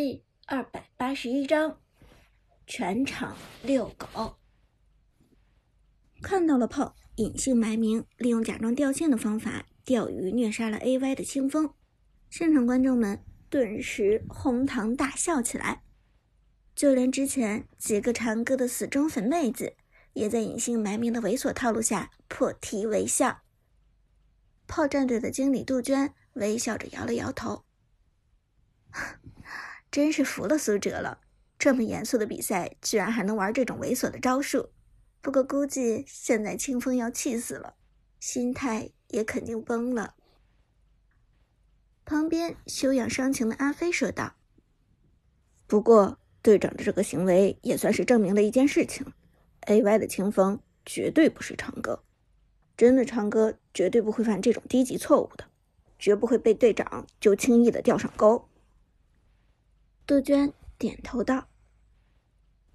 第二百八十一章，全场遛狗。看到了炮，隐姓埋名，利用假装掉线的方法钓鱼虐杀了 A Y 的清风。现场观众们顿时哄堂大笑起来，就连之前几个长歌的死忠粉妹子，也在隐姓埋名的猥琐套路下破涕为笑。炮战队的经理杜鹃微笑着摇了摇头。真是服了苏哲了，这么严肃的比赛，居然还能玩这种猥琐的招数。不过估计现在清风要气死了，心态也肯定崩了。旁边修养伤情的阿飞说道：“不过队长的这个行为也算是证明了一件事情，A.Y 的清风绝对不是长歌，真的长歌绝对不会犯这种低级错误的，绝不会被队长就轻易的钓上钩。”杜鹃点头道：“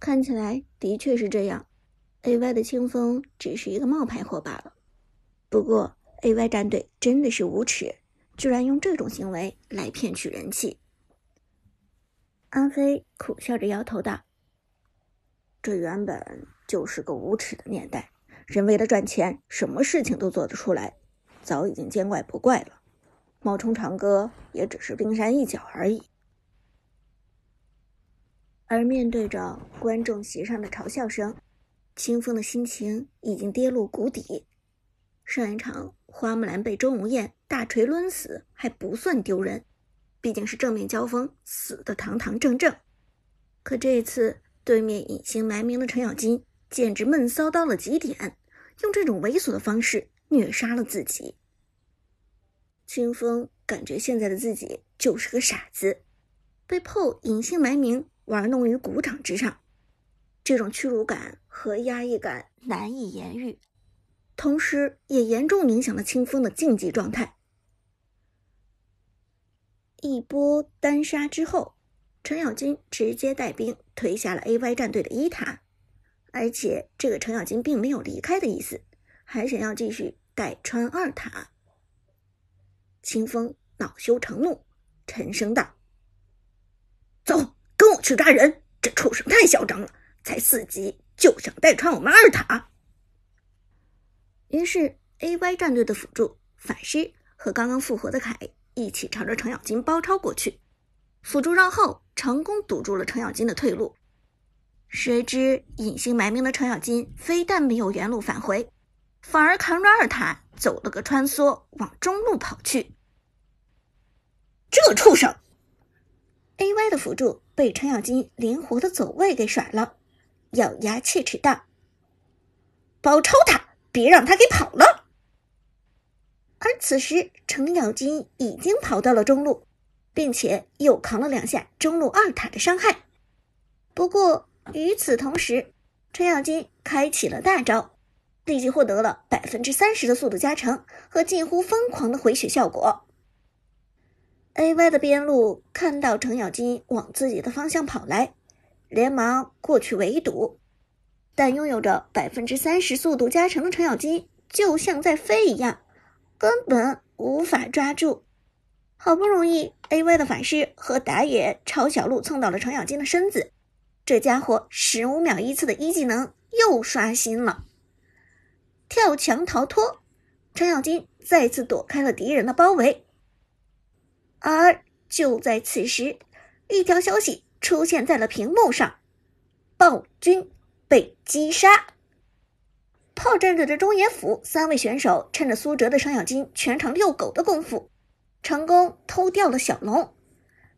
看起来的确是这样，A.Y 的清风只是一个冒牌货罢了。不过 A.Y 战队真的是无耻，居然用这种行为来骗取人气。”阿飞苦笑着摇头道：“这原本就是个无耻的年代，人为了赚钱，什么事情都做得出来，早已经见怪不怪了。冒充长歌也只是冰山一角而已。”而面对着观众席上的嘲笑声，清风的心情已经跌入谷底。上一场花木兰被周无艳大锤抡死还不算丢人，毕竟是正面交锋，死的堂堂正正。可这一次对面隐姓埋名的程咬金简直闷骚到了极点，用这种猥琐的方式虐杀了自己。清风感觉现在的自己就是个傻子，被 PO 隐姓埋名。玩弄于股掌之上，这种屈辱感和压抑感难以言喻，同时也严重影响了清风的竞技状态。一波单杀之后，程咬金直接带兵推下了 A Y 战队的一塔，而且这个程咬金并没有离开的意思，还想要继续带穿二塔。清风恼羞成怒，沉声道：“走。”去抓人！这畜生太嚣张了，才四级就想带穿我们二塔。于是，A Y 战队的辅助法师和刚刚复活的凯一起朝着程咬金包抄过去，辅助绕后，成功堵住了程咬金的退路。谁知隐姓埋名的程咬金非但没有原路返回，反而扛着二塔走了个穿梭，往中路跑去。这畜生！A Y 的辅助。被程咬金灵活的走位给甩了，咬牙切齿道：“包抄他，别让他给跑了。”而此时，程咬金已经跑到了中路，并且又扛了两下中路二塔的伤害。不过与此同时，程咬金开启了大招，立即获得了百分之三十的速度加成和近乎疯狂的回血效果。A Y 的边路看到程咬金往自己的方向跑来，连忙过去围堵，但拥有着百分之三十速度加成的程咬金就像在飞一样，根本无法抓住。好不容易，A Y 的法师和打野朝小路蹭到了程咬金的身子，这家伙十五秒一次的一技能又刷新了，跳墙逃脱，程咬金再次躲开了敌人的包围。而就在此时，一条消息出现在了屏幕上：暴君被击杀。炮战队的中野辅三位选手趁着苏哲的程咬金全场遛狗的功夫，成功偷掉了小龙。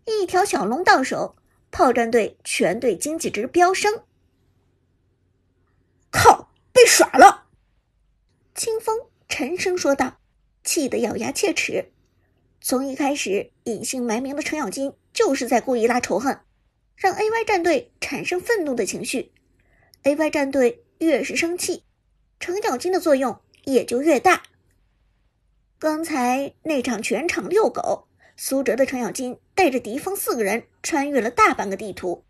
一条小龙到手，炮战队全队经济值飙升。靠，被耍了！清风沉声说道，气得咬牙切齿。从一开始，隐姓埋名的程咬金就是在故意拉仇恨，让 A Y 战队产生愤怒的情绪。A Y 战队越是生气，程咬金的作用也就越大。刚才那场全场遛狗，苏哲的程咬金带着敌方四个人穿越了大半个地图。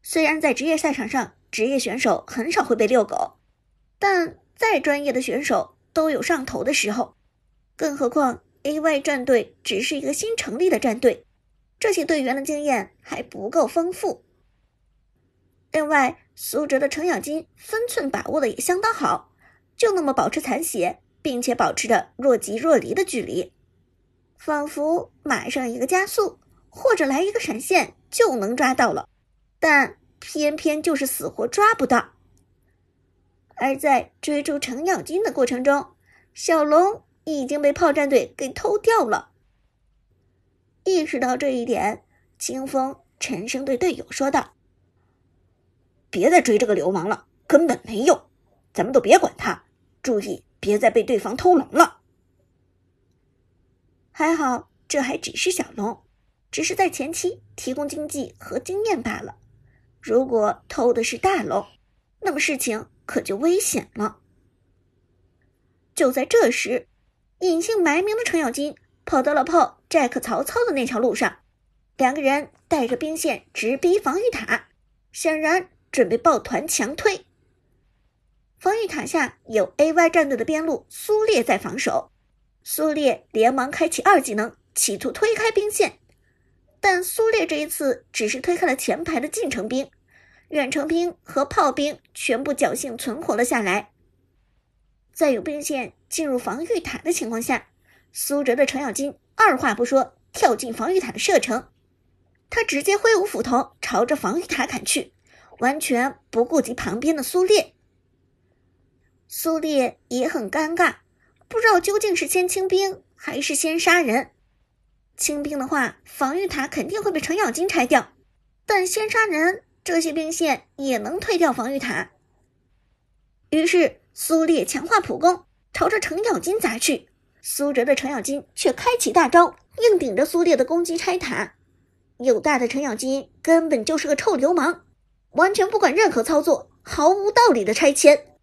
虽然在职业赛场上，职业选手很少会被遛狗，但再专业的选手都有上头的时候，更何况。A Y 战队只是一个新成立的战队，这些队员的经验还不够丰富。另外，苏哲的程咬金分寸把握的也相当好，就那么保持残血，并且保持着若即若离的距离，仿佛马上一个加速或者来一个闪现就能抓到了，但偏偏就是死活抓不到。而在追逐程咬金的过程中，小龙已经被炮战队给偷掉了。意识到这一点，清风沉声对队友说道。别再追这个流氓了，根本没用。咱们都别管他，注意别再被对方偷龙了。还好，这还只是小龙，只是在前期提供经济和经验罢了。如果偷的是大龙，那么事情可就危险了。就在这时，隐姓埋名的程咬金跑到了炮 Jack 曹操的那条路上，两个人带着兵线直逼防御塔，显然。准备抱团强推，防御塔下有 AY 战队的边路苏烈在防守，苏烈连忙开启二技能，企图推开兵线，但苏烈这一次只是推开了前排的近程兵，远程兵和炮兵全部侥幸存活了下来。在有兵线进入防御塔的情况下，苏哲的程咬金二话不说跳进防御塔的射程，他直接挥舞斧头朝着防御塔砍去。完全不顾及旁边的苏烈，苏烈也很尴尬，不知道究竟是先清兵还是先杀人。清兵的话，防御塔肯定会被程咬金拆掉；但先杀人，这些兵线也能推掉防御塔。于是苏烈强化普攻，朝着程咬金砸去。苏哲的程咬金却开启大招，硬顶着苏烈的攻击拆塔。有大的程咬金根本就是个臭流氓。完全不管任何操作，毫无道理的拆迁。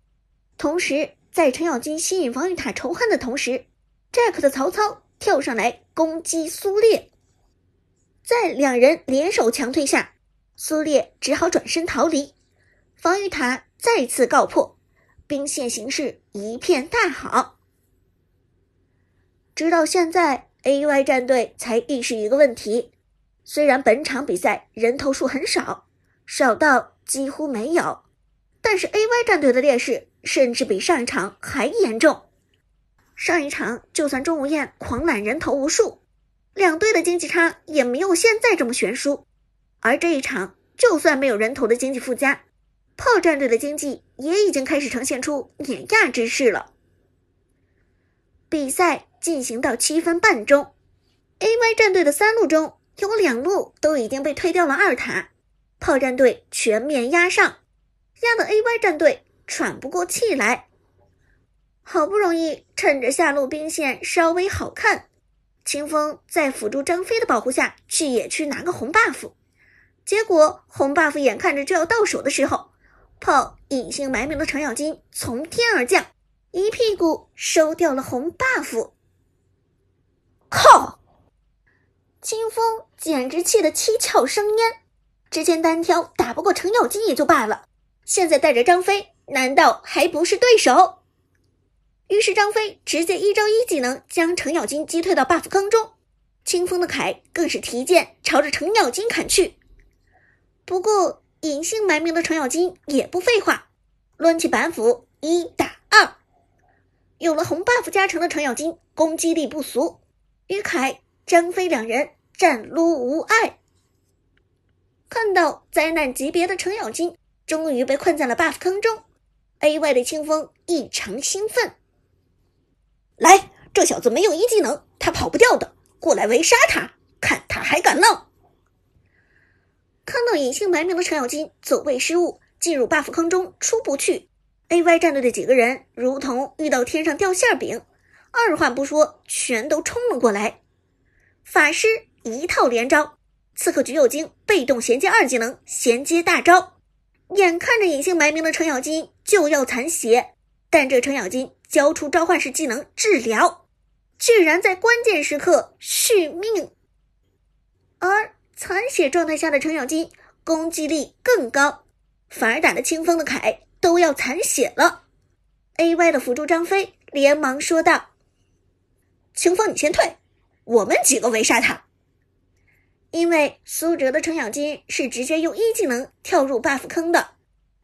同时，在程咬金吸引防御塔仇恨的同时，Jack 的曹操跳上来攻击苏烈。在两人联手强推下，苏烈只好转身逃离。防御塔再次告破，兵线形势一片大好。直到现在，AY 战队才意识一个问题：虽然本场比赛人头数很少。少到几乎没有，但是 AY 战队的劣势甚至比上一场还严重。上一场就算钟无艳狂揽人头无数，两队的经济差也没有现在这么悬殊。而这一场就算没有人头的经济附加，炮战队的经济也已经开始呈现出碾压之势了。比赛进行到七分半钟，AY 战队的三路中有两路都已经被推掉了二塔。炮战队全面压上，压得 AY 战队喘不过气来。好不容易趁着下路兵线稍微好看，清风在辅助张飞的保护下去野区拿个红 buff。结果红 buff 眼看着就要到手的时候，炮隐姓埋名的程咬金从天而降，一屁股收掉了红 buff。靠！清风简直气得七窍生烟。之前单挑打不过程咬金也就罢了，现在带着张飞，难道还不是对手？于是张飞直接一招一技能将程咬金击退到 buff 坑中，清风的凯更是提剑朝着程咬金砍去。不过隐姓埋名的程咬金也不废话，抡起板斧一打二，有了红 buff 加成的程咬金攻击力不俗，于凯、张飞两人战撸无碍。看到灾难级别的程咬金终于被困在了 buff 坑中，AY 的清风异常兴奋。来，这小子没有一技能，他跑不掉的，过来围杀他，看他还敢浪！看到隐姓埋名的程咬金走位失误，进入 buff 坑中出不去，AY 战队的几个人如同遇到天上掉馅饼，二话不说全都冲了过来，法师一套连招。刺客橘右京被动衔接二技能，衔接大招，眼看着隐姓埋名的程咬金就要残血，但这程咬金交出召唤师技能治疗，居然在关键时刻续命。而残血状态下的程咬金攻击力更高，反而打的清风的凯都要残血了。A.Y 的辅助张飞连忙说道：“清风，你先退，我们几个围杀他。”因为苏哲的程咬金是直接用一技能跳入 buff 坑的，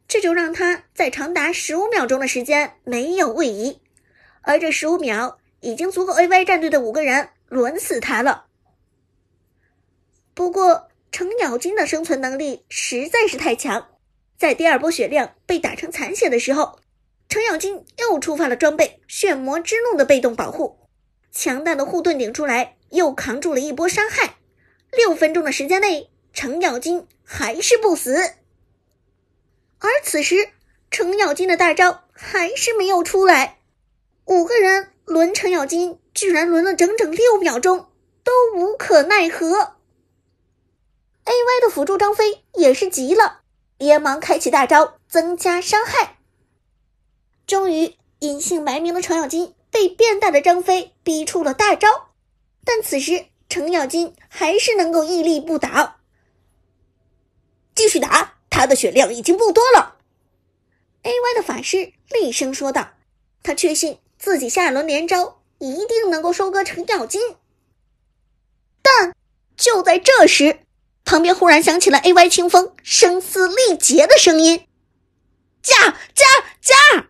这就让他在长达十五秒钟的时间没有位移，而这十五秒已经足够 AY 战队的五个人轮死他了。不过程咬金的生存能力实在是太强，在第二波血量被打成残血的时候，程咬金又触发了装备血魔之怒的被动保护，强大的护盾顶出来，又扛住了一波伤害。六分钟的时间内，程咬金还是不死。而此时，程咬金的大招还是没有出来。五个人轮程咬金，居然轮了整整六秒钟，都无可奈何。A.Y 的辅助张飞也是急了，连忙开启大招增加伤害。终于，隐姓埋名的程咬金被变大的张飞逼出了大招，但此时。程咬金还是能够屹立不倒，继续打，他的血量已经不多了。A Y 的法师厉声说道：“他确信自己下一轮连招一定能够收割程咬金。”但就在这时，旁边忽然响起了 A Y 清风声嘶力竭的声音：“加加加！”